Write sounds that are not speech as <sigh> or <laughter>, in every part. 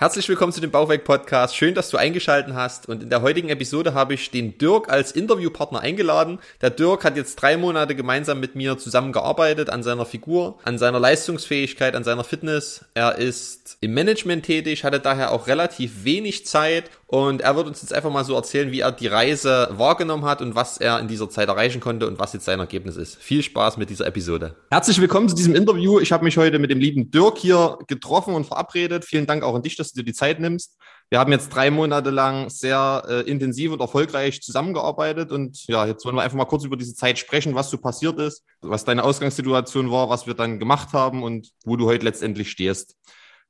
Herzlich willkommen zu dem Bauchweg Podcast. Schön, dass du eingeschalten hast. Und in der heutigen Episode habe ich den Dirk als Interviewpartner eingeladen. Der Dirk hat jetzt drei Monate gemeinsam mit mir zusammengearbeitet an seiner Figur, an seiner Leistungsfähigkeit, an seiner Fitness. Er ist im Management tätig, hatte daher auch relativ wenig Zeit und er wird uns jetzt einfach mal so erzählen, wie er die Reise wahrgenommen hat und was er in dieser Zeit erreichen konnte und was jetzt sein Ergebnis ist. Viel Spaß mit dieser Episode. Herzlich willkommen zu diesem Interview. Ich habe mich heute mit dem lieben Dirk hier getroffen und verabredet. Vielen Dank auch an dich, dass du dir die Zeit nimmst. Wir haben jetzt drei Monate lang sehr äh, intensiv und erfolgreich zusammengearbeitet und ja, jetzt wollen wir einfach mal kurz über diese Zeit sprechen, was so passiert ist, was deine Ausgangssituation war, was wir dann gemacht haben und wo du heute letztendlich stehst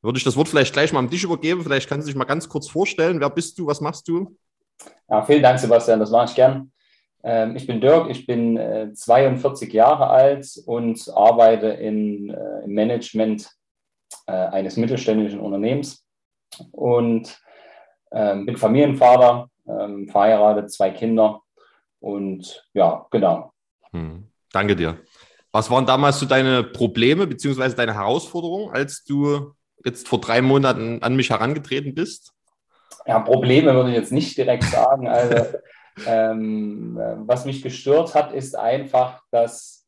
würde ich das Wort vielleicht gleich mal am Tisch übergeben. Vielleicht kannst du dich mal ganz kurz vorstellen. Wer bist du? Was machst du? Ja, vielen Dank, Sebastian. Das mache ich gern. Ähm, ich bin Dirk, ich bin 42 äh, Jahre alt und arbeite in, äh, im Management äh, eines mittelständischen Unternehmens und ähm, bin Familienvater, ähm, verheiratet, zwei Kinder und ja, genau. Hm. Danke dir. Was waren damals so deine Probleme bzw. deine Herausforderungen, als du jetzt vor drei Monaten an mich herangetreten bist? Ja, Probleme würde ich jetzt nicht direkt sagen. Also, <laughs> ähm, was mich gestört hat, ist einfach, dass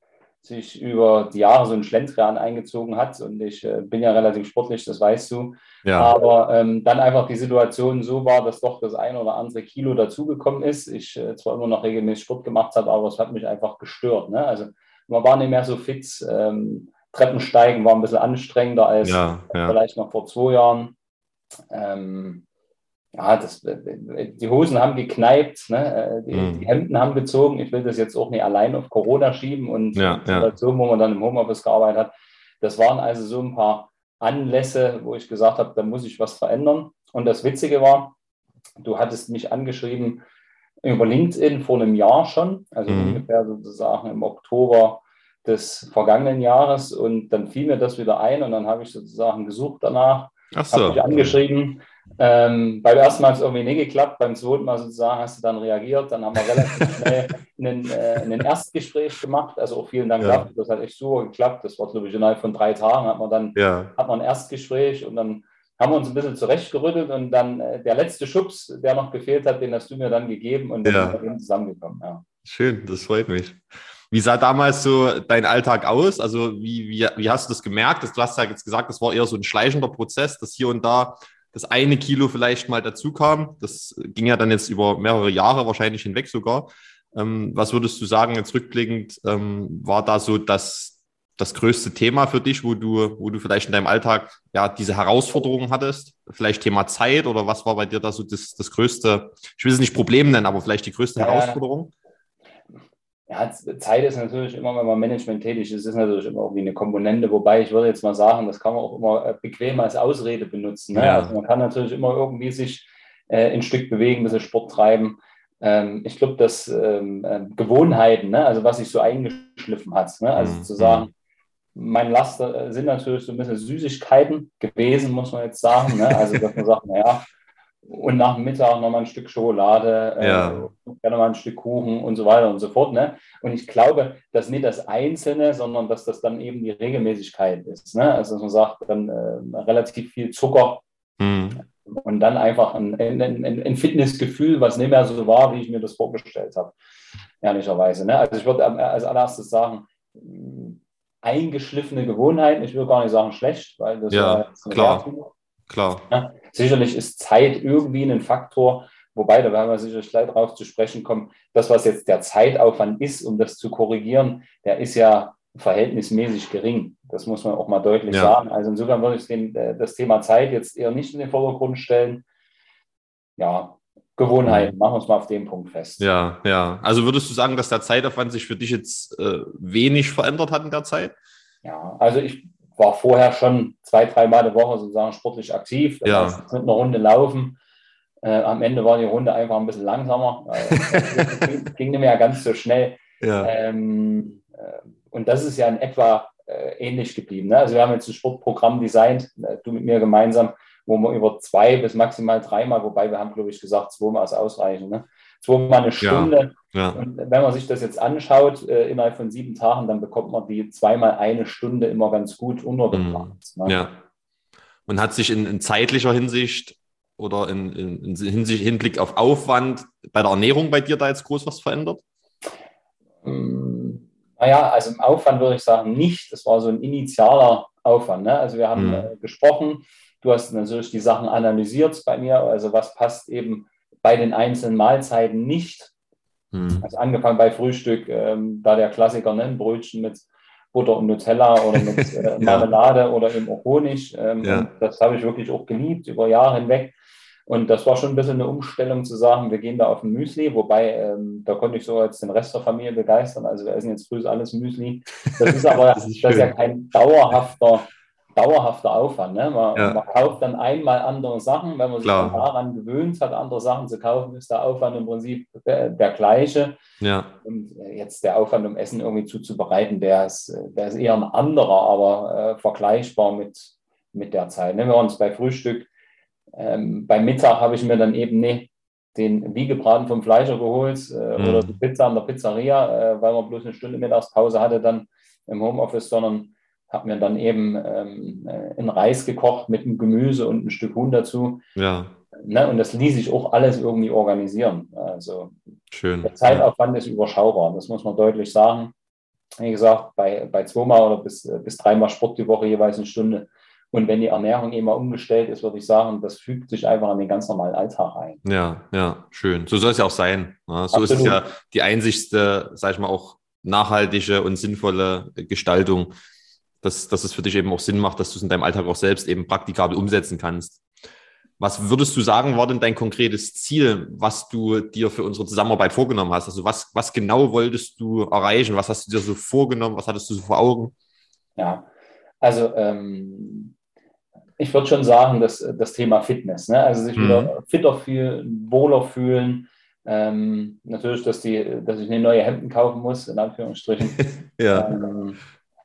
sich über die Jahre so ein Schlendrian eingezogen hat. Und ich äh, bin ja relativ sportlich, das weißt du. Ja. Aber ähm, dann einfach die Situation so war, dass doch das ein oder andere Kilo dazugekommen ist. Ich äh, zwar immer noch regelmäßig Sport gemacht habe, aber es hat mich einfach gestört. Ne? Also man war nicht mehr so fit. Ähm, Treppensteigen war ein bisschen anstrengender als ja, ja. vielleicht noch vor zwei Jahren. Ähm, ja, das, die Hosen haben gekneipt, ne? die, mhm. die, Hemden haben gezogen. Ich will das jetzt auch nicht allein auf Corona schieben und ja, die Situation, wo man dann im Homeoffice gearbeitet hat. Das waren also so ein paar Anlässe, wo ich gesagt habe, da muss ich was verändern. Und das Witzige war, du hattest mich angeschrieben über LinkedIn vor einem Jahr schon, also mhm. ungefähr sozusagen im Oktober des vergangenen Jahres und dann fiel mir das wieder ein und dann habe ich sozusagen gesucht danach, Ach so. habe dich angeschrieben. Ähm, beim ersten Mal hat es irgendwie nicht geklappt, beim zweiten Mal sozusagen hast du dann reagiert, dann haben wir relativ <laughs> schnell einen, äh, einen Erstgespräch gemacht, also auch vielen Dank ja. dafür, das hat echt super geklappt, das war glaube ich innerhalb von drei Tagen hat man dann ja. hat man ein Erstgespräch und dann haben wir uns ein bisschen zurechtgerüttelt und dann äh, der letzte Schubs, der noch gefehlt hat, den hast du mir dann gegeben und dann ja. sind wir zusammengekommen. Ja. Schön, das freut mich. Wie sah damals so dein Alltag aus? Also wie, wie, wie hast du das gemerkt? Du hast ja jetzt gesagt, das war eher so ein schleichender Prozess, dass hier und da das eine Kilo vielleicht mal dazu kam. Das ging ja dann jetzt über mehrere Jahre wahrscheinlich hinweg sogar. Ähm, was würdest du sagen, jetzt rückblickend, ähm, war da so das, das größte Thema für dich, wo du, wo du vielleicht in deinem Alltag ja diese Herausforderungen hattest? Vielleicht Thema Zeit oder was war bei dir da so das, das größte, ich will es nicht Problem nennen, aber vielleicht die größte ja, Herausforderung? Ja, Zeit ist natürlich immer, wenn man Management tätig ist, ist natürlich immer irgendwie eine Komponente, wobei ich würde jetzt mal sagen, das kann man auch immer äh, bequem als Ausrede benutzen. Ne? Ja. Also man kann natürlich immer irgendwie sich äh, ein Stück bewegen, ein bisschen Sport treiben. Ähm, ich glaube, dass ähm, äh, Gewohnheiten, ne? also was sich so eingeschliffen hat, ne? also mhm. zu sagen, mein Laster äh, sind natürlich so ein bisschen Süßigkeiten gewesen, muss man jetzt sagen. Ne? Also, dass man sagt, naja, und nach dem Mittag nochmal ein Stück Schokolade, äh, ja. äh, gerne mal ein Stück Kuchen und so weiter und so fort. Ne? Und ich glaube, dass nicht das Einzelne, sondern dass das dann eben die Regelmäßigkeit ist. Ne? Also dass man sagt, dann äh, relativ viel Zucker mhm. und dann einfach ein, ein, ein, ein, Fitnessgefühl, was nicht mehr so war, wie ich mir das vorgestellt habe. Ehrlicherweise. Ne? Also ich würde als allererstes sagen, eingeschliffene Gewohnheiten. Ich würde gar nicht sagen schlecht, weil das ja, klar. Klar. Ja, sicherlich ist Zeit irgendwie ein Faktor, wobei, da werden wir sicherlich gleich darauf zu sprechen kommen, das, was jetzt der Zeitaufwand ist, um das zu korrigieren, der ist ja verhältnismäßig gering. Das muss man auch mal deutlich ja. sagen. Also insofern würde ich den, äh, das Thema Zeit jetzt eher nicht in den Vordergrund stellen. Ja, Gewohnheiten, machen wir uns mal auf den Punkt fest. Ja, ja. Also würdest du sagen, dass der Zeitaufwand sich für dich jetzt äh, wenig verändert hat in der Zeit? Ja, also ich war vorher schon zwei, drei Mal die Woche sozusagen sportlich aktiv. ja. mit einer Runde laufen. Äh, am Ende war die Runde einfach ein bisschen langsamer. <laughs> ging, ging nicht mehr ganz so schnell. Ja. Ähm, äh, und das ist ja in etwa äh, ähnlich geblieben. Ne? Also wir haben jetzt ein Sportprogramm designt, äh, du mit mir gemeinsam, wo wir über zwei bis maximal dreimal, wobei wir haben, glaube ich, gesagt, zweimal ist ausreichend. Ne? Zweimal eine Stunde. Ja, ja. Und wenn man sich das jetzt anschaut, äh, innerhalb von sieben Tagen, dann bekommt man die zweimal eine Stunde immer ganz gut untergebracht. Mhm. Ne? Ja. Und hat sich in, in zeitlicher Hinsicht oder in, in, in Hinsicht, Hinblick auf Aufwand bei der Ernährung bei dir da jetzt groß was verändert? Ähm, naja, also im Aufwand würde ich sagen nicht. Das war so ein initialer Aufwand. Ne? Also wir haben mhm. äh, gesprochen, du hast natürlich die Sachen analysiert bei mir, also was passt eben bei den einzelnen Mahlzeiten nicht. Mhm. Also angefangen bei Frühstück, ähm, da der Klassiker, ne? Brötchen mit Butter und Nutella oder mit <laughs> äh, Marmelade ja. oder eben auch Honig. Ähm, ja. Das habe ich wirklich auch geliebt über Jahre hinweg. Und das war schon ein bisschen eine Umstellung zu sagen, wir gehen da auf ein Müsli, wobei ähm, da konnte ich so als den Rest der Familie begeistern. Also wir essen jetzt früh alles Müsli. Das ist aber <laughs> das ist, das ist ja kein dauerhafter, dauerhafter Aufwand. Ne? Man, ja. man, kauft dann einmal andere Sachen, wenn man sich dann daran gewöhnt hat, andere Sachen zu kaufen, ist der Aufwand im Prinzip der, der gleiche. Ja. Und äh, jetzt der Aufwand, um Essen irgendwie zuzubereiten, der ist, der ist eher ein anderer, aber äh, vergleichbar mit, mit der Zeit. Nehmen wir uns bei Frühstück ähm, beim Mittag habe ich mir dann eben nicht den Wiegebraten vom Fleischer geholt äh, mhm. oder die Pizza an der Pizzeria, äh, weil man bloß eine Stunde Mittagspause hatte dann im Homeoffice, sondern habe mir dann eben ähm, äh, einen Reis gekocht mit einem Gemüse und ein Stück Huhn dazu. Ja. Ne, und das ließ sich auch alles irgendwie organisieren. Also Schön. der Zeitaufwand ja. ist überschaubar, das muss man deutlich sagen. Wie gesagt, bei, bei zweimal oder bis, bis dreimal Sport die Woche jeweils eine Stunde und wenn die Ernährung immer umgestellt ist, würde ich sagen, das fügt sich einfach an den ganz normalen Alltag ein. Ja, ja, schön. So soll es ja auch sein. Ja, so Absolut. ist es ja die einzigste, sag ich mal, auch nachhaltige und sinnvolle Gestaltung, dass, dass es für dich eben auch Sinn macht, dass du es in deinem Alltag auch selbst eben praktikabel umsetzen kannst. Was würdest du sagen, war denn dein konkretes Ziel, was du dir für unsere Zusammenarbeit vorgenommen hast? Also was, was genau wolltest du erreichen? Was hast du dir so vorgenommen? Was hattest du so vor Augen? Ja, also ähm, ich würde schon sagen, dass das Thema Fitness, ne? also sich mhm. wieder fitter fühlen, wohler fühlen. Ähm, natürlich, dass, die, dass ich eine neue Hemden kaufen muss, in Anführungsstrichen. <laughs> ja. Ähm,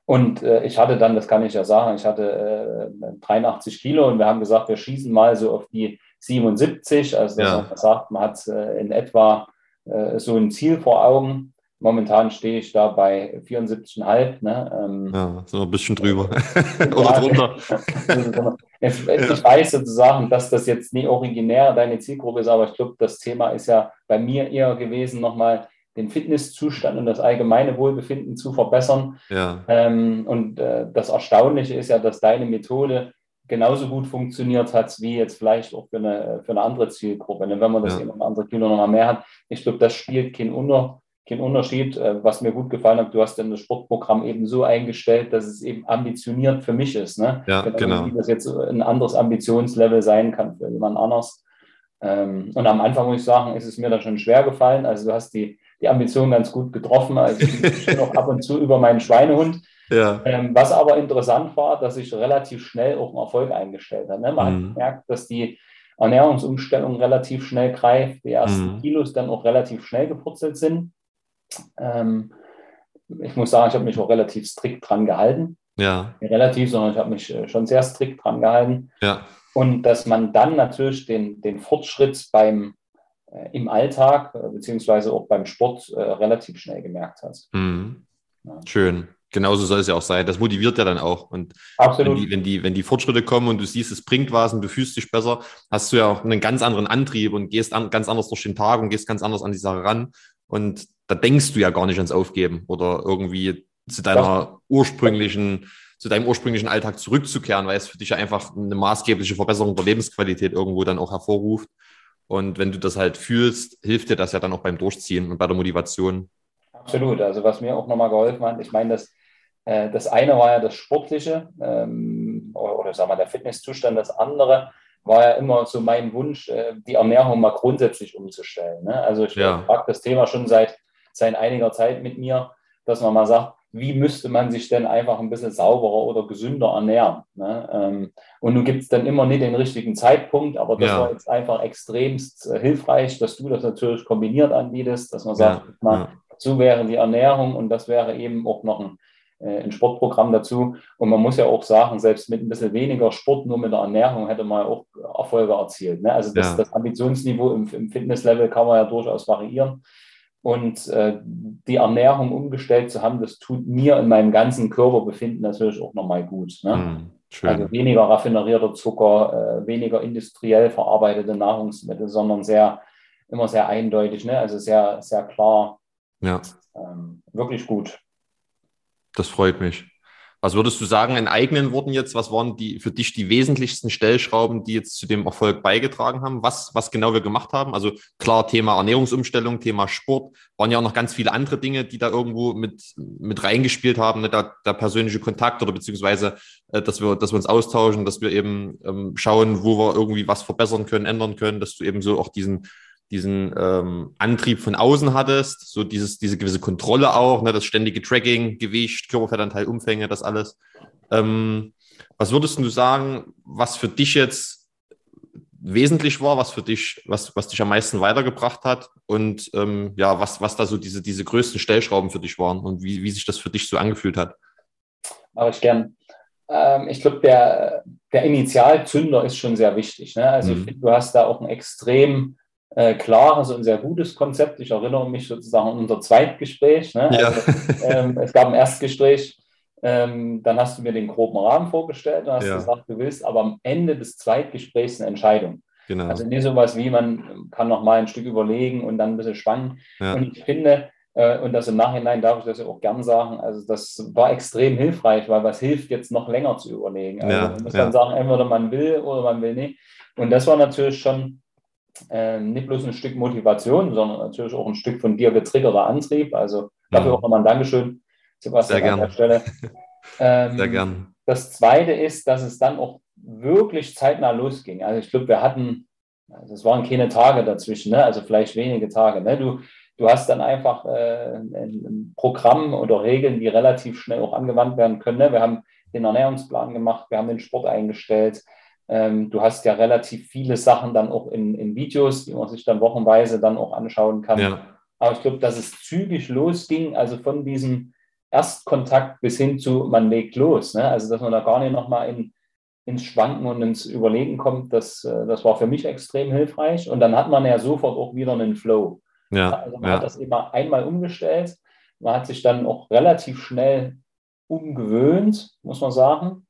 und äh, ich hatte dann, das kann ich ja sagen, ich hatte äh, 83 Kilo und wir haben gesagt, wir schießen mal so auf die 77. Also ja. man sagt, man hat äh, in etwa äh, so ein Ziel vor Augen. Momentan stehe ich da bei 74,5. Ne? Ähm, ja, so ein bisschen drüber. <laughs> Oder drunter. ich, ich weiß sozusagen, dass das jetzt nicht originär deine Zielgruppe ist, aber ich glaube, das Thema ist ja bei mir eher gewesen, nochmal den Fitnesszustand und das allgemeine Wohlbefinden zu verbessern. Ja. Ähm, und äh, das Erstaunliche ist ja, dass deine Methode genauso gut funktioniert hat, wie jetzt vielleicht auch für eine, für eine andere Zielgruppe. Und wenn man das ja. eben andere Kilo noch mal mehr hat, ich glaube, das spielt kein Unter kein Unterschied. Äh, was mir gut gefallen hat, du hast dann das Sportprogramm eben so eingestellt, dass es eben ambitioniert für mich ist. Ne? Ja, genau. Wie das jetzt ein anderes Ambitionslevel sein kann für jemand anders. Ähm, und am Anfang muss ich sagen, ist es mir dann schon schwer gefallen. Also du hast die, die Ambition ganz gut getroffen. Also ich bin noch ab und zu über meinen Schweinehund. Ja. Ähm, was aber interessant war, dass ich relativ schnell auch einen Erfolg eingestellt habe. Ne? Man mhm. hat gemerkt, dass die Ernährungsumstellung relativ schnell greift, die ersten mhm. Kilos dann auch relativ schnell gepurzelt sind. Ähm, ich muss sagen, ich habe mich auch relativ strikt dran gehalten. Ja. Relativ, sondern ich habe mich äh, schon sehr strikt dran gehalten. Ja. Und dass man dann natürlich den, den Fortschritt beim, im Alltag, äh, beziehungsweise auch beim Sport äh, relativ schnell gemerkt hat. Mhm. Ja. Schön. Genauso soll es ja auch sein. Das motiviert ja dann auch. Und Absolut. Wenn die, wenn, die, wenn die Fortschritte kommen und du siehst, es bringt was und du fühlst dich besser, hast du ja auch einen ganz anderen Antrieb und gehst an, ganz anders durch den Tag und gehst ganz anders an die Sache ran. Und da denkst du ja gar nicht ans Aufgeben oder irgendwie zu deiner ursprünglichen, zu deinem ursprünglichen Alltag zurückzukehren, weil es für dich ja einfach eine maßgebliche Verbesserung der Lebensqualität irgendwo dann auch hervorruft. Und wenn du das halt fühlst, hilft dir das ja dann auch beim Durchziehen und bei der Motivation. Absolut. Also was mir auch nochmal geholfen hat, ich meine, das, äh, das eine war ja das Sportliche ähm, oder, oder sagen wir der Fitnesszustand, das andere war ja immer so mein Wunsch, äh, die Ernährung mal grundsätzlich umzustellen. Ne? Also ich ja. frage das Thema schon seit, seit einiger Zeit mit mir, dass man mal sagt, wie müsste man sich denn einfach ein bisschen sauberer oder gesünder ernähren? Ne? Ähm, und nun gibt es dann immer nicht den richtigen Zeitpunkt, aber das ja. war jetzt einfach extremst äh, hilfreich, dass du das natürlich kombiniert anbietest, dass man sagt, ja. mal, so wäre die Ernährung und das wäre eben auch noch ein äh, ein Sportprogramm dazu. Und man muss ja auch sagen, selbst mit ein bisschen weniger Sport, nur mit der Ernährung hätte man auch Erfolge erzielt. Ne? Also das, ja. das Ambitionsniveau im, im Fitnesslevel kann man ja durchaus variieren. Und äh, die Ernährung umgestellt zu haben, das tut mir in meinem ganzen Körperbefinden natürlich auch nochmal gut. Ne? Mm, also weniger raffinerierter Zucker, äh, weniger industriell verarbeitete Nahrungsmittel, sondern sehr, immer sehr eindeutig, ne? also sehr, sehr klar. Ja. Ähm, wirklich gut. Das freut mich. Was würdest du sagen in eigenen Worten jetzt? Was waren die für dich die wesentlichsten Stellschrauben, die jetzt zu dem Erfolg beigetragen haben? Was, was genau wir gemacht haben? Also klar, Thema Ernährungsumstellung, Thema Sport, waren ja auch noch ganz viele andere Dinge, die da irgendwo mit, mit reingespielt haben, ne? der, der persönliche Kontakt oder beziehungsweise, äh, dass wir, dass wir uns austauschen, dass wir eben ähm, schauen, wo wir irgendwie was verbessern können, ändern können, dass du eben so auch diesen diesen ähm, Antrieb von außen hattest, so dieses, diese gewisse Kontrolle auch, ne, das ständige Tracking, Gewicht, Körperfettanteil, Umfänge, das alles. Ähm, was würdest du sagen, was für dich jetzt wesentlich war, was für dich, was, was dich am meisten weitergebracht hat und ähm, ja, was, was da so diese, diese größten Stellschrauben für dich waren und wie, wie sich das für dich so angefühlt hat? Mache ich gern. Ähm, ich glaube, der, der Initialzünder ist schon sehr wichtig. Ne? Also mhm. ich finde, du hast da auch ein extrem äh, klares und sehr gutes Konzept. Ich erinnere mich sozusagen an unser Zweitgespräch. Ne? Ja. Also, ähm, es gab ein Erstgespräch, ähm, dann hast du mir den groben Rahmen vorgestellt und hast ja. gesagt, du willst aber am Ende des Zweitgesprächs eine Entscheidung. Genau. Also nicht sowas wie, man kann noch mal ein Stück überlegen und dann ein bisschen schwanken. Ja. Und ich finde, äh, und das im Nachhinein darf ich das ja auch gern sagen, also das war extrem hilfreich, weil was hilft jetzt noch länger zu überlegen. Also man muss dann sagen, entweder man will oder man will nicht. Und das war natürlich schon äh, nicht bloß ein Stück Motivation, sondern natürlich auch ein Stück von dir getriggerter Antrieb. Also dafür mhm. auch nochmal ein Dankeschön, Sebastian, Sehr an der Stelle. <laughs> Ähm, Sehr gern. Das Zweite ist, dass es dann auch wirklich zeitnah losging. Also ich glaube, wir hatten, also es waren keine Tage dazwischen, ne? also vielleicht wenige Tage. Ne? Du, du hast dann einfach äh, ein Programm oder Regeln, die relativ schnell auch angewandt werden können. Ne? Wir haben den Ernährungsplan gemacht, wir haben den Sport eingestellt, ähm, du hast ja relativ viele Sachen dann auch in, in, Videos, die man sich dann wochenweise dann auch anschauen kann. Ja. Aber ich glaube, dass es zügig losging, also von diesem Erstkontakt bis hin zu, man legt los. Ne? Also, dass man da gar nicht nochmal in, ins Schwanken und ins Überlegen kommt, das, äh, das war für mich extrem hilfreich. Und dann hat man ja sofort auch wieder einen Flow. Ja, also man ja. hat das immer einmal umgestellt. Man hat sich dann auch relativ schnell umgewöhnt, muss man sagen.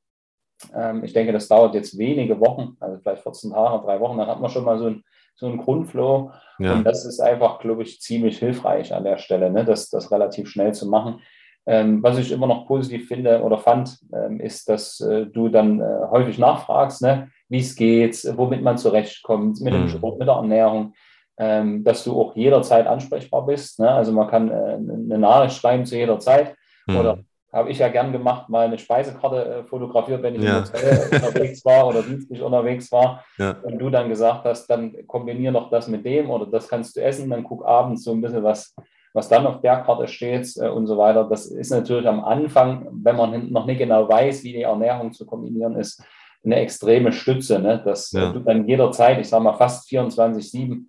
Ähm, ich denke, das dauert jetzt wenige Wochen, also vielleicht 14 Tage, drei Wochen, dann hat man schon mal so, ein, so einen Grundflow. Ja. Und das ist einfach, glaube ich, ziemlich hilfreich an der Stelle, ne? das, das relativ schnell zu machen. Ähm, was ich immer noch positiv finde oder fand, ähm, ist, dass äh, du dann äh, häufig nachfragst, ne? wie es geht, womit man zurechtkommt, mit mhm. dem Sport, mit der Ernährung, ähm, dass du auch jederzeit ansprechbar bist. Ne? Also man kann äh, eine Nachricht schreiben zu jeder Zeit mhm. oder habe ich ja gern gemacht, mal eine Speisekarte äh, fotografiert, wenn ich ja. im Hotel unterwegs war oder dienstlich unterwegs war. Ja. Und du dann gesagt hast, dann kombiniere noch das mit dem oder das kannst du essen, dann guck abends so ein bisschen, was, was dann auf der Karte steht äh, und so weiter. Das ist natürlich am Anfang, wenn man noch nicht genau weiß, wie die Ernährung zu kombinieren ist, eine extreme Stütze, ne? dass ja. du dann jederzeit, ich sage mal fast 24-7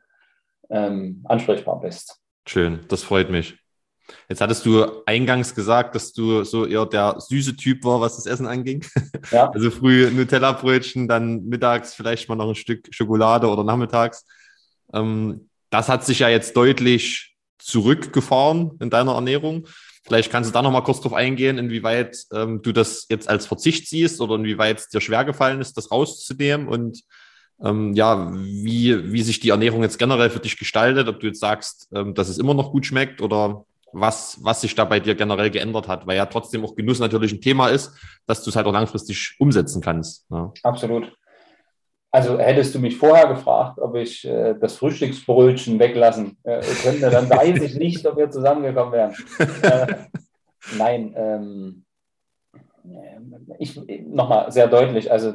ähm, ansprechbar bist. Schön, das freut mich. Jetzt hattest du eingangs gesagt, dass du so eher der süße Typ war, was das Essen anging. Ja. <laughs> Also früh Nutella-Brötchen, dann mittags vielleicht mal noch ein Stück Schokolade oder nachmittags. Ähm, das hat sich ja jetzt deutlich zurückgefahren in deiner Ernährung. Vielleicht kannst du da noch mal kurz drauf eingehen, inwieweit ähm, du das jetzt als Verzicht siehst oder inwieweit es dir schwer gefallen ist, das rauszunehmen und ähm, ja, wie, wie sich die Ernährung jetzt generell für dich gestaltet, ob du jetzt sagst, ähm, dass es immer noch gut schmeckt oder was, was sich da bei dir generell geändert hat, weil ja trotzdem auch Genuss natürlich ein Thema ist, dass du es halt auch langfristig umsetzen kannst. Ja. Absolut. Also hättest du mich vorher gefragt, ob ich äh, das Frühstücksbrötchen weglassen äh, könnte, dann weiß ich nicht, ob wir zusammengekommen wären. äh, nein, ähm, ich nochmal sehr deutlich, also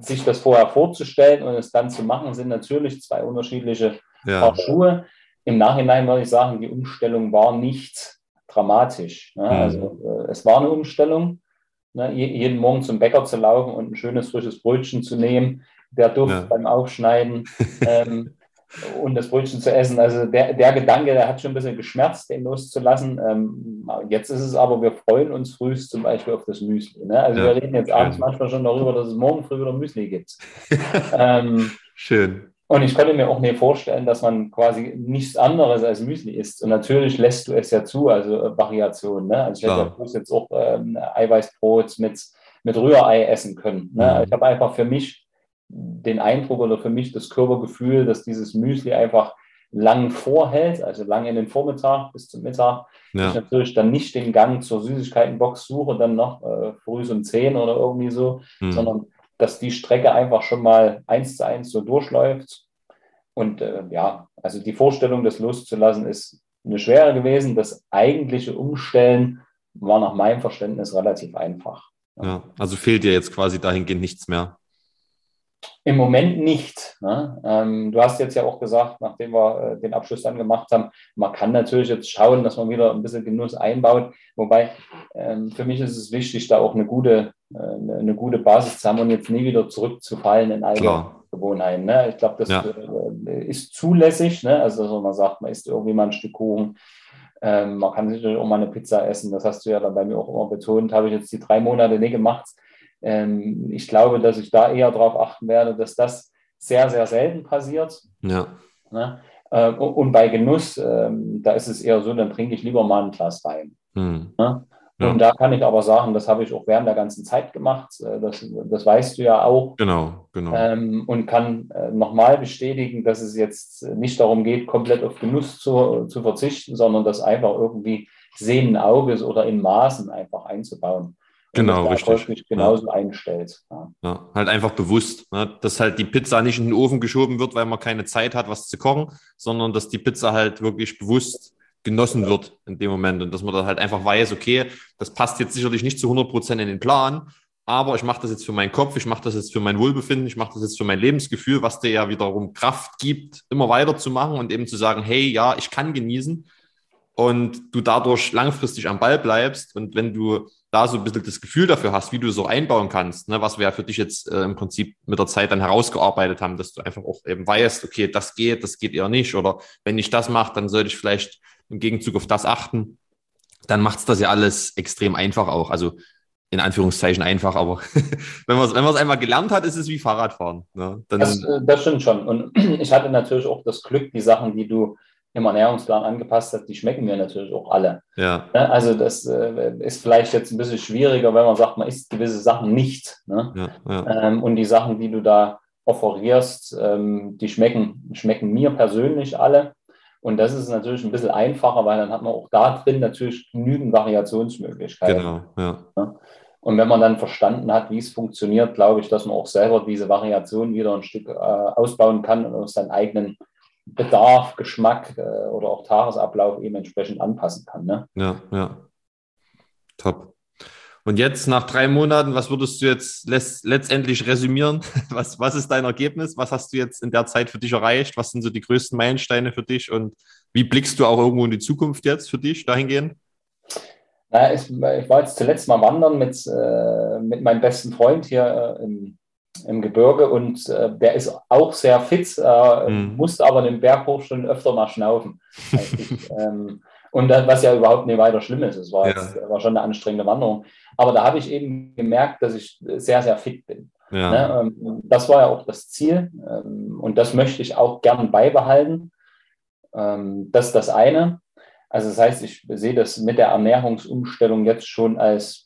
sich das vorher vorzustellen und es dann zu machen, sind natürlich zwei unterschiedliche ja. Paar Schuhe. Im Nachhinein würde ich sagen, die Umstellung war nicht dramatisch. Ne? Mhm. Also äh, es war eine Umstellung, ne? jeden Morgen zum Bäcker zu laufen und ein schönes frisches Brötchen zu nehmen, der Duft ja. beim Aufschneiden. <laughs> ähm, und das Brötchen zu essen. Also der, der Gedanke, der hat schon ein bisschen geschmerzt, den loszulassen. Ähm, jetzt ist es aber, wir freuen uns früh zum Beispiel auf das Müsli. Ne? Also ja, wir reden jetzt schön. abends manchmal schon darüber, dass es morgen früh wieder Müsli gibt. <laughs> ähm, schön. Und ich könnte mir auch nicht vorstellen, dass man quasi nichts anderes als Müsli isst. Und natürlich lässt du es ja zu, also äh, Variationen. Ne? Also ich hätte ja jetzt auch ähm, Eiweißbrot mit, mit Rührei essen können. Ne? Mhm. Ich habe einfach für mich den Eindruck oder für mich das Körpergefühl, dass dieses Müsli einfach lang vorhält, also lang in den Vormittag bis zum Mittag. Ja. Ich natürlich dann nicht den Gang zur Süßigkeitenbox suche, dann noch äh, früh um 10 oder irgendwie so, mhm. sondern dass die Strecke einfach schon mal eins zu eins so durchläuft. Und äh, ja, also die Vorstellung, das loszulassen, ist eine schwere gewesen. Das eigentliche Umstellen war nach meinem Verständnis relativ einfach. Ja, also fehlt dir jetzt quasi dahingehend nichts mehr. Im Moment nicht. Ne? Ähm, du hast jetzt ja auch gesagt, nachdem wir äh, den Abschluss dann gemacht haben, man kann natürlich jetzt schauen, dass man wieder ein bisschen Genuss einbaut. Wobei ähm, für mich ist es wichtig, da auch eine gute, äh, eine gute Basis zu haben und jetzt nie wieder zurückzufallen in alte Gewohnheiten. Ne? Ich glaube, das ja. äh, ist zulässig. Ne? Also, dass man sagt, man isst irgendwie mal ein Stück Kuchen. Ähm, man kann sicherlich auch mal eine Pizza essen. Das hast du ja dann bei mir auch immer betont. Habe ich jetzt die drei Monate nicht gemacht. Ähm, ich glaube, dass ich da eher darauf achten werde, dass das sehr, sehr selten passiert. Ja. Ne? Äh, und bei Genuss, äh, da ist es eher so, dann trinke ich lieber mal ein Glas Wein. Mhm. Ne? Ja. Und da kann ich aber sagen, das habe ich auch während der ganzen Zeit gemacht. Äh, das, das weißt du ja auch. Genau, genau. Ähm, und kann äh, nochmal bestätigen, dass es jetzt nicht darum geht, komplett auf Genuss zu, zu verzichten, sondern das einfach irgendwie sehenden Auges oder in Maßen einfach einzubauen genau, richtig. genauso ja. einstellt. Ja. ja. halt einfach bewusst, ne? dass halt die Pizza nicht in den Ofen geschoben wird, weil man keine Zeit hat, was zu kochen, sondern dass die Pizza halt wirklich bewusst genossen wird in dem Moment und dass man dann halt einfach weiß, okay, das passt jetzt sicherlich nicht zu 100 Prozent in den Plan, aber ich mache das jetzt für meinen Kopf, ich mache das jetzt für mein Wohlbefinden, ich mache das jetzt für mein Lebensgefühl, was dir ja wiederum Kraft gibt, immer weiterzumachen und eben zu sagen, hey, ja, ich kann genießen und du dadurch langfristig am Ball bleibst und wenn du da so ein bisschen das Gefühl dafür hast, wie du so einbauen kannst, ne, was wir ja für dich jetzt äh, im Prinzip mit der Zeit dann herausgearbeitet haben, dass du einfach auch eben weißt, okay, das geht, das geht eher nicht. Oder wenn ich das mache, dann sollte ich vielleicht im Gegenzug auf das achten. Dann macht es das ja alles extrem einfach auch. Also in Anführungszeichen einfach, aber <laughs> wenn man es wenn einmal gelernt hat, ist es wie Fahrradfahren. Ne? Das, äh, das stimmt schon. Und <clears throat> ich hatte natürlich auch das Glück, die Sachen, die du im Ernährungsplan angepasst hat, die schmecken mir natürlich auch alle. Ja. Ne, also das äh, ist vielleicht jetzt ein bisschen schwieriger, wenn man sagt, man isst gewisse Sachen nicht. Ne? Ja, ja. Ähm, und die Sachen, die du da offerierst, ähm, die schmecken, schmecken mir persönlich alle. Und das ist natürlich ein bisschen einfacher, weil dann hat man auch da drin natürlich genügend Variationsmöglichkeiten. Genau, ja. Ne? Und wenn man dann verstanden hat, wie es funktioniert, glaube ich, dass man auch selber diese Variation wieder ein Stück äh, ausbauen kann und aus seinen eigenen Bedarf, Geschmack äh, oder auch Tagesablauf eben entsprechend anpassen kann. Ne? Ja, ja. Top. Und jetzt nach drei Monaten, was würdest du jetzt letztendlich resümieren? <laughs> Was, was ist dein Ergebnis? Was hast du jetzt in der Zeit für dich erreicht? Was sind so die größten Meilensteine für dich? Und wie blickst du auch irgendwo in die Zukunft jetzt für dich dahingehend? Na, ich, ich war jetzt zuletzt mal wandern mit, äh, mit meinem besten Freund hier äh, im im Gebirge und äh, der ist auch sehr fit, äh, mhm. musste aber den Berg hoch schon öfter mal schnaufen. <laughs> ähm, und das, was ja überhaupt nicht weiter schlimm ist. Es war, ja. jetzt, war schon eine anstrengende Wanderung. Aber da habe ich eben gemerkt, dass ich sehr, sehr fit bin. Ja. Ne? Ähm, das war ja auch das Ziel ähm, und das möchte ich auch gern beibehalten. Ähm, das ist das eine. Also das heißt, ich sehe das mit der Ernährungsumstellung jetzt schon als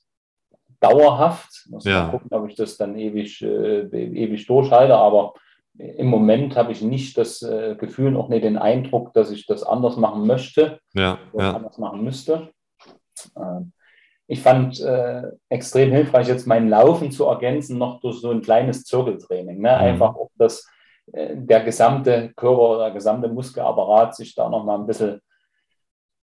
dauerhaft. Muss ja. mal gucken, ob ich das dann ewig, äh, ewig durchhalte. Aber im Moment habe ich nicht das äh, Gefühl, auch nicht den Eindruck, dass ich das anders machen möchte, ja, ja. anders machen müsste. Ähm, ich fand äh, extrem hilfreich, jetzt mein Laufen zu ergänzen, noch durch so ein kleines Zirkeltraining. Ne? Mhm. Einfach, ob das äh, der gesamte Körper oder der gesamte Muskelapparat sich da nochmal ein bisschen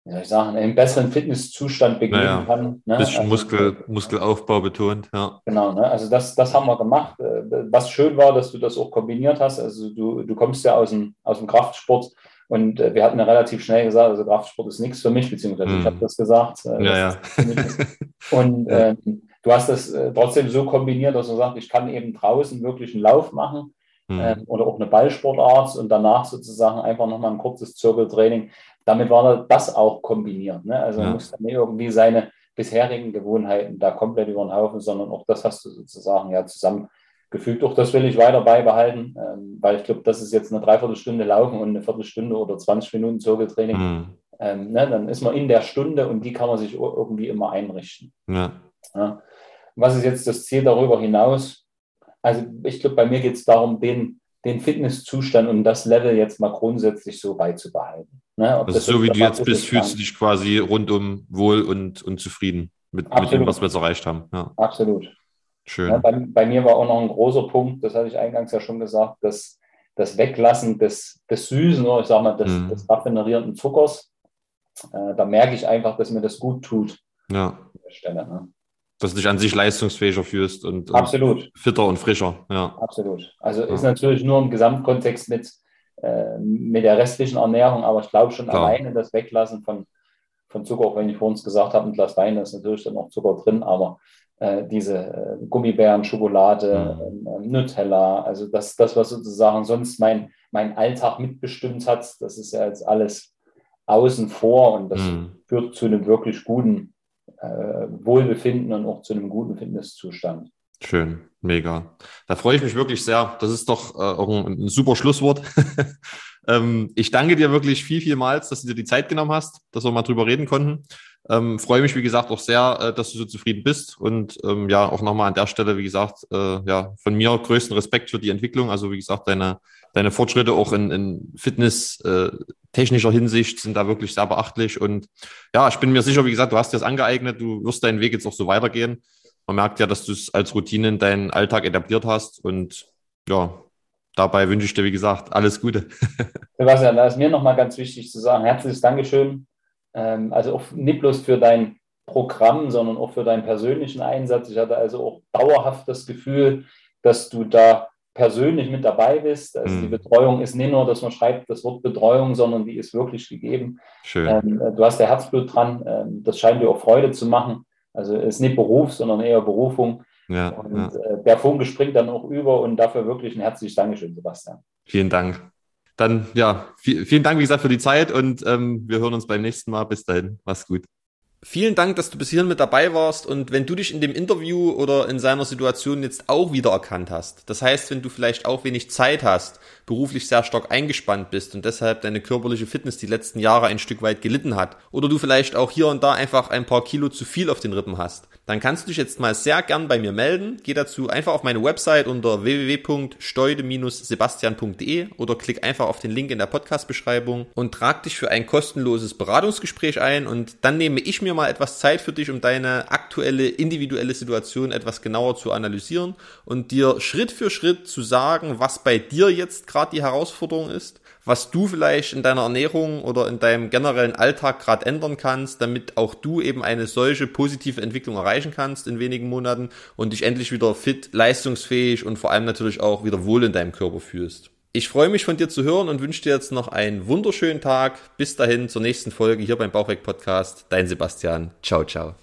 wie soll ich sagen, einen besseren Fitnesszustand begeben naja, kann. Ne? Bisschen also, Muskel, Muskelaufbau betont, ja. Genau, ne? also das, das haben wir gemacht. Äh, was schön war, dass du das auch kombiniert hast. Also du, du kommst ja aus dem, aus dem Kraftsport und äh, wir hatten ja relativ schnell gesagt, also Kraftsport ist nichts für mich, beziehungsweise hm. ich habe das gesagt. Äh, ja, ja. <laughs> Und äh, du hast das äh, trotzdem so kombiniert, dass du sagst, ich kann eben draußen wirklich einen Lauf machen mhm. ähm, oder auch eine Ballsportart und danach sozusagen einfach nochmal ein kurzes Zirkeltraining. Damit war das auch kombiniert. Ne? Also ja. man muss dann nicht irgendwie seine bisherigen Gewohnheiten da komplett über den Haufen, sondern auch das hast du sozusagen ja zusammengefügt. Auch das will ich weiter beibehalten, ähm, weil ich glaube, das ist jetzt eine Dreiviertelstunde Laufen und eine Viertelstunde oder 20 Minuten Zirkeltraining. Mhm. Ähm, ne, dann ist man in der Stunde und die kann man sich irgendwie immer einrichten. Ja. Ja. Was ist jetzt das Ziel darüber hinaus? Also ich glaube, bei mir geht es darum, den, den Fitnesszustand und das Level jetzt mal grundsätzlich so beizubehalten. Ne? also so wie du jetzt bist, fühlst du dich quasi rundum wohl und, und zufrieden mit, mit dem, was wir jetzt erreicht haben. Ja. Absolut. Schön. Ja, bei, bei, mir war auch noch ein großer Punkt, das hatte ich eingangs ja schon gesagt, dass das Weglassen des, des Süßen oder ich sage mal des, mhm. des raffinerierten Zuckers. Äh, da merke ich einfach, dass mir das gut tut. Ja. An der Stelle, ne? Dass du dich an sich leistungsfähiger fühlst und, Absolut. Und fitter und frischer. Ja. Absolut. Also ja. ist natürlich nur im Gesamtkontext mit, äh, mit der restlichen Ernährung, aber ich glaube schon Klar. alleine das Weglassen von, von Zucker, auch wenn ich vorhin gesagt habe, ein Glas Wein, da ist natürlich dann auch Zucker drin, aber äh, diese äh, Gummibären, Schokolade, mhm. Nutella, also das, das, was sozusagen sonst mein, mein Alltag mitbestimmt hat, das ist ja jetzt alles außen vor und das mhm. führt zu einem wirklich guten Wohlbefinden und auch zu einem guten Fitnesszustand. Schön, mega. Da freue ich mich wirklich sehr. Das ist doch äh, auch ein, ein, super Schlusswort. <laughs> ähm, ich danke dir wirklich viel, vielmals, dass du dir die Zeit genommen hast, dass wir mal drüber reden konnten. Ähm, freue mich, wie gesagt, auch sehr, äh, dass du so zufrieden bist. Und ähm, ja, auch nochmal an der Stelle, wie gesagt, äh, ja, von mir größten Respekt für die Entwicklung. Also, wie gesagt, deine, deine Fortschritte auch in, in Fitness äh, technischer Hinsicht sind da wirklich sehr beachtlich. Und ja, ich bin mir sicher, wie gesagt, du hast dir das angeeignet, du wirst deinen Weg jetzt auch so weitergehen. Man merkt ja, dass du es als Routine in deinen Alltag etabliert hast. Und ja, dabei wünsche ich dir, wie gesagt, alles Gute. <laughs> Sebastian, da ist mir nochmal ganz wichtig zu sagen, herzliches Dankeschön ähm, also auch nicht bloß für dein Programm, sondern auch für deinen persönlichen Einsatz. Ich hatte also auch dauerhaft das Gefühl, dass du da persönlich mit dabei bist. Also mhm. die Betreuung ist nicht nur, dass man schreibt das Wort Betreuung, sondern die ist wirklich gegeben. Schön. Ähm, äh, du hast der Herzblut dran. Ähm, das scheint dir auch Freude zu machen. Also es ist nicht Beruf, sondern eher Berufung. Ja, und ja. Äh, der Funke springt dann auch über und dafür wirklich ein herzliches Dankeschön, Sebastian. Vielen Dank. Dann ja, vielen Dank, wie gesagt, für die Zeit und ähm, wir hören uns beim nächsten Mal. Bis dahin, mach's gut. Vielen Dank, dass du bis hierhin mit dabei warst und wenn du dich in dem Interview oder in seiner Situation jetzt auch wiedererkannt hast, das heißt, wenn du vielleicht auch wenig Zeit hast, beruflich sehr stark eingespannt bist und deshalb deine körperliche Fitness die letzten Jahre ein Stück weit gelitten hat oder du vielleicht auch hier und da einfach ein paar Kilo zu viel auf den Rippen hast, dann kannst du dich jetzt mal sehr gern bei mir melden. Geh dazu einfach auf meine Website unter www.steude-sebastian.de oder klick einfach auf den Link in der Podcast-Beschreibung und trag dich für ein kostenloses Beratungsgespräch ein und dann nehme ich mir mal etwas Zeit für dich, um deine aktuelle individuelle Situation etwas genauer zu analysieren und dir Schritt für Schritt zu sagen, was bei dir jetzt gerade die Herausforderung ist was du vielleicht in deiner Ernährung oder in deinem generellen Alltag gerade ändern kannst, damit auch du eben eine solche positive Entwicklung erreichen kannst in wenigen Monaten und dich endlich wieder fit, leistungsfähig und vor allem natürlich auch wieder wohl in deinem Körper fühlst. Ich freue mich von dir zu hören und wünsche dir jetzt noch einen wunderschönen Tag. Bis dahin zur nächsten Folge hier beim Bauchweg Podcast. Dein Sebastian. Ciao, ciao.